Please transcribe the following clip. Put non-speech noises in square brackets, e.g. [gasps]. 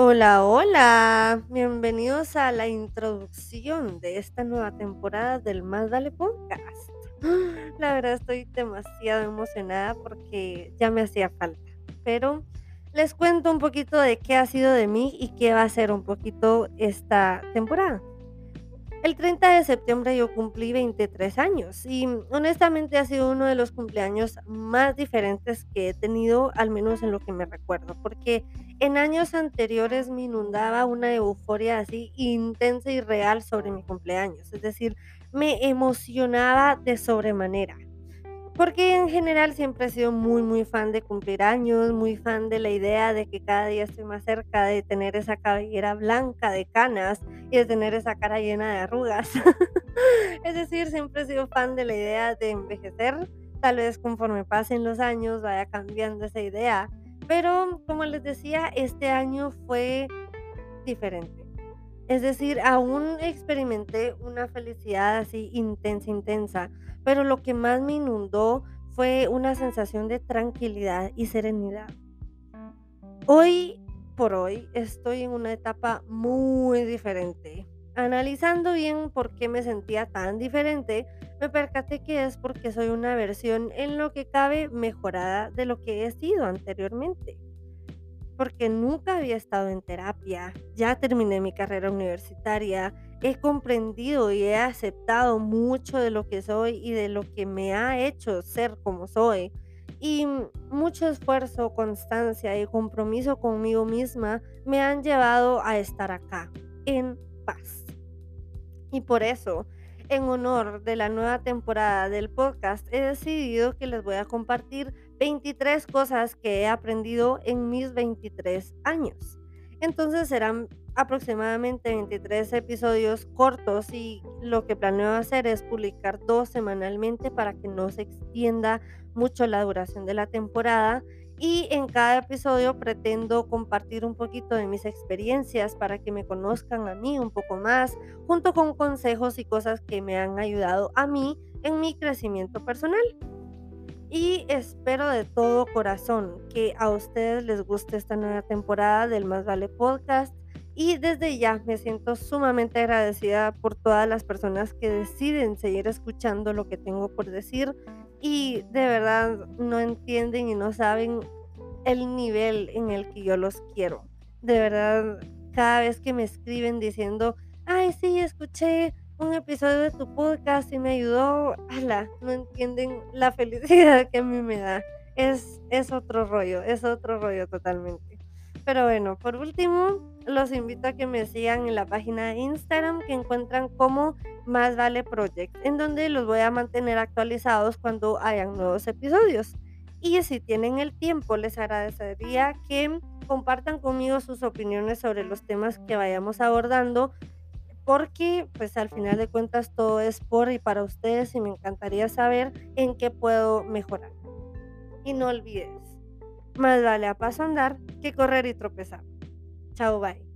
Hola, hola, bienvenidos a la introducción de esta nueva temporada del Más Vale Podcast. [gasps] La verdad estoy demasiado emocionada porque ya me hacía falta, pero les cuento un poquito de qué ha sido de mí y qué va a ser un poquito esta temporada. El 30 de septiembre yo cumplí 23 años y honestamente ha sido uno de los cumpleaños más diferentes que he tenido, al menos en lo que me recuerdo, porque en años anteriores me inundaba una euforia así intensa y real sobre mi cumpleaños, es decir, me emocionaba de sobremanera. Porque en general siempre he sido muy, muy fan de cumplir años, muy fan de la idea de que cada día estoy más cerca de tener esa cabellera blanca de canas y de tener esa cara llena de arrugas. [laughs] es decir, siempre he sido fan de la idea de envejecer. Tal vez conforme pasen los años vaya cambiando esa idea. Pero como les decía, este año fue diferente. Es decir, aún experimenté una felicidad así intensa, intensa, pero lo que más me inundó fue una sensación de tranquilidad y serenidad. Hoy por hoy estoy en una etapa muy diferente. Analizando bien por qué me sentía tan diferente, me percaté que es porque soy una versión en lo que cabe mejorada de lo que he sido anteriormente porque nunca había estado en terapia. Ya terminé mi carrera universitaria, he comprendido y he aceptado mucho de lo que soy y de lo que me ha hecho ser como soy. Y mucho esfuerzo, constancia y compromiso conmigo misma me han llevado a estar acá, en paz. Y por eso en honor de la nueva temporada del podcast, he decidido que les voy a compartir 23 cosas que he aprendido en mis 23 años. Entonces serán aproximadamente 23 episodios cortos y lo que planeo hacer es publicar dos semanalmente para que no se extienda mucho la duración de la temporada y en cada episodio pretendo compartir un poquito de mis experiencias para que me conozcan a mí un poco más, junto con consejos y cosas que me han ayudado a mí en mi crecimiento personal. Y espero de todo corazón que a ustedes les guste esta nueva temporada del Más Vale Podcast. Y desde ya me siento sumamente agradecida por todas las personas que deciden seguir escuchando lo que tengo por decir y de verdad no entienden y no saben el nivel en el que yo los quiero. De verdad, cada vez que me escriben diciendo, ay, sí, escuché un episodio de tu podcast y me ayudó, ala, no entienden la [laughs] felicidad que a mí me da. Es, es otro rollo, es otro rollo totalmente. Pero bueno, por último, los invito a que me sigan en la página de Instagram que encuentran como Más Vale Project, en donde los voy a mantener actualizados cuando hayan nuevos episodios. Y si tienen el tiempo, les agradecería que compartan conmigo sus opiniones sobre los temas que vayamos abordando, porque pues al final de cuentas todo es por y para ustedes y me encantaría saber en qué puedo mejorar. Y no olvides, más vale a paso andar que correr y tropezar. Chao, bye.